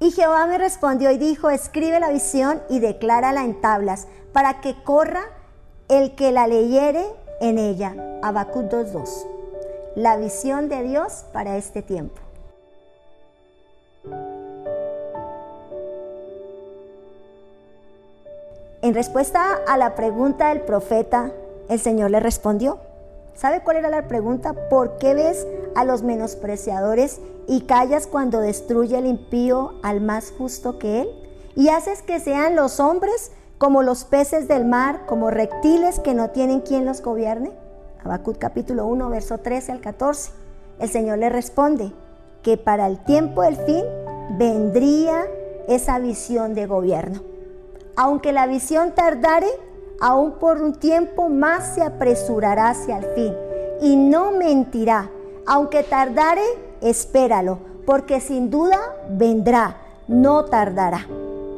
Y Jehová me respondió y dijo, escribe la visión y declárala en tablas, para que corra el que la leyere en ella. Habacuc 2.2. La visión de Dios para este tiempo. En respuesta a la pregunta del profeta, el Señor le respondió. ¿Sabe cuál era la pregunta? ¿Por qué ves a los menospreciadores y callas cuando destruye el impío al más justo que él? Y haces que sean los hombres como los peces del mar, como reptiles que no tienen quien los gobierne. Habacuc capítulo 1, verso 13 al 14. El Señor le responde que para el tiempo del fin vendría esa visión de gobierno. Aunque la visión tardare, aún por un tiempo más se apresurará hacia el fin y no mentirá. Aunque tardare, espéralo, porque sin duda vendrá, no tardará.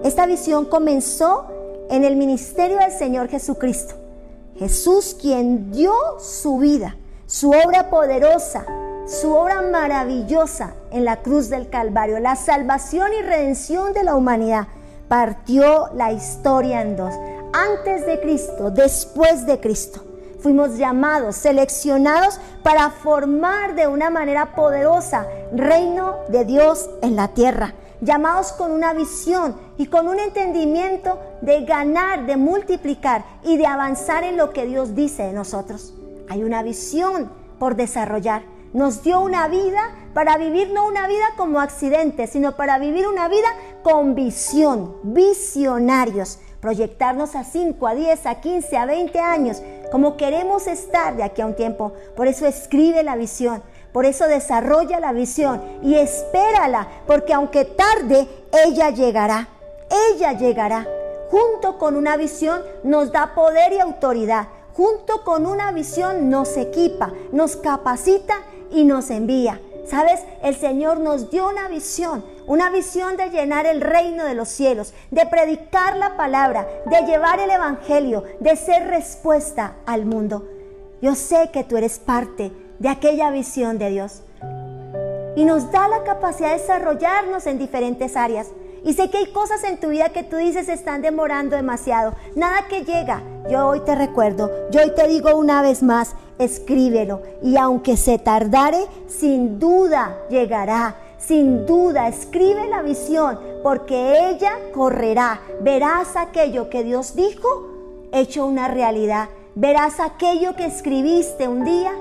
Esta visión comenzó en el ministerio del Señor Jesucristo. Jesús quien dio su vida, su obra poderosa, su obra maravillosa en la cruz del Calvario, la salvación y redención de la humanidad partió la historia en dos. Antes de Cristo, después de Cristo. Fuimos llamados, seleccionados para formar de una manera poderosa reino de Dios en la tierra. Llamados con una visión y con un entendimiento de ganar, de multiplicar y de avanzar en lo que Dios dice de nosotros. Hay una visión por desarrollar. Nos dio una vida para vivir no una vida como accidente, sino para vivir una vida con visión, visionarios, proyectarnos a 5, a 10, a 15, a 20 años, como queremos estar de aquí a un tiempo. Por eso escribe la visión, por eso desarrolla la visión y espérala, porque aunque tarde, ella llegará, ella llegará. Junto con una visión nos da poder y autoridad. Junto con una visión nos equipa, nos capacita y nos envía. ¿Sabes? El Señor nos dio una visión, una visión de llenar el reino de los cielos, de predicar la palabra, de llevar el Evangelio, de ser respuesta al mundo. Yo sé que tú eres parte de aquella visión de Dios. Y nos da la capacidad de desarrollarnos en diferentes áreas. Y sé que hay cosas en tu vida que tú dices están demorando demasiado. Nada que llega. Yo hoy te recuerdo, yo hoy te digo una vez más, escríbelo. Y aunque se tardare, sin duda llegará. Sin duda, escribe la visión, porque ella correrá. Verás aquello que Dios dijo hecho una realidad. Verás aquello que escribiste un día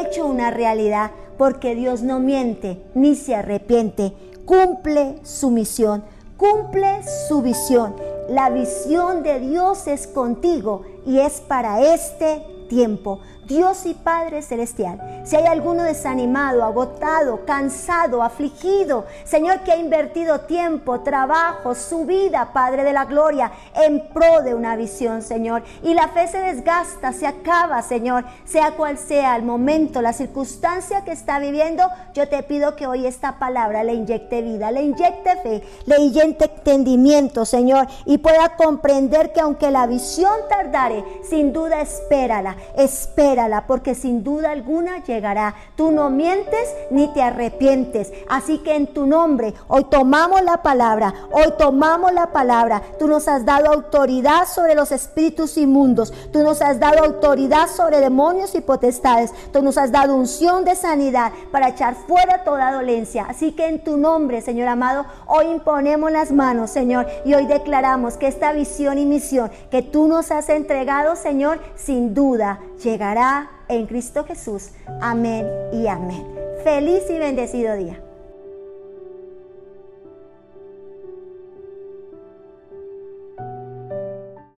hecho una realidad, porque Dios no miente ni se arrepiente. Cumple su misión cumple su visión. La visión de Dios es contigo y es para este tiempo. Dios y Padre Celestial, si hay alguno desanimado, agotado, cansado, afligido, Señor que ha invertido tiempo, trabajo, su vida, Padre de la Gloria, en pro de una visión, Señor, y la fe se desgasta, se acaba, Señor, sea cual sea el momento, la circunstancia que está viviendo, yo te pido que hoy esta palabra le inyecte vida, le inyecte fe, le inyecte entendimiento, Señor, y pueda comprender que aunque la visión tardare, sin duda espérala, espérala porque sin duda alguna llegará. Tú no mientes ni te arrepientes. Así que en tu nombre, hoy tomamos la palabra, hoy tomamos la palabra. Tú nos has dado autoridad sobre los espíritus inmundos. Tú nos has dado autoridad sobre demonios y potestades. Tú nos has dado unción de sanidad para echar fuera toda dolencia. Así que en tu nombre, Señor amado, hoy imponemos las manos, Señor, y hoy declaramos que esta visión y misión que tú nos has entregado, Señor, sin duda llegará en Cristo Jesús. Amén y amén. Feliz y bendecido día.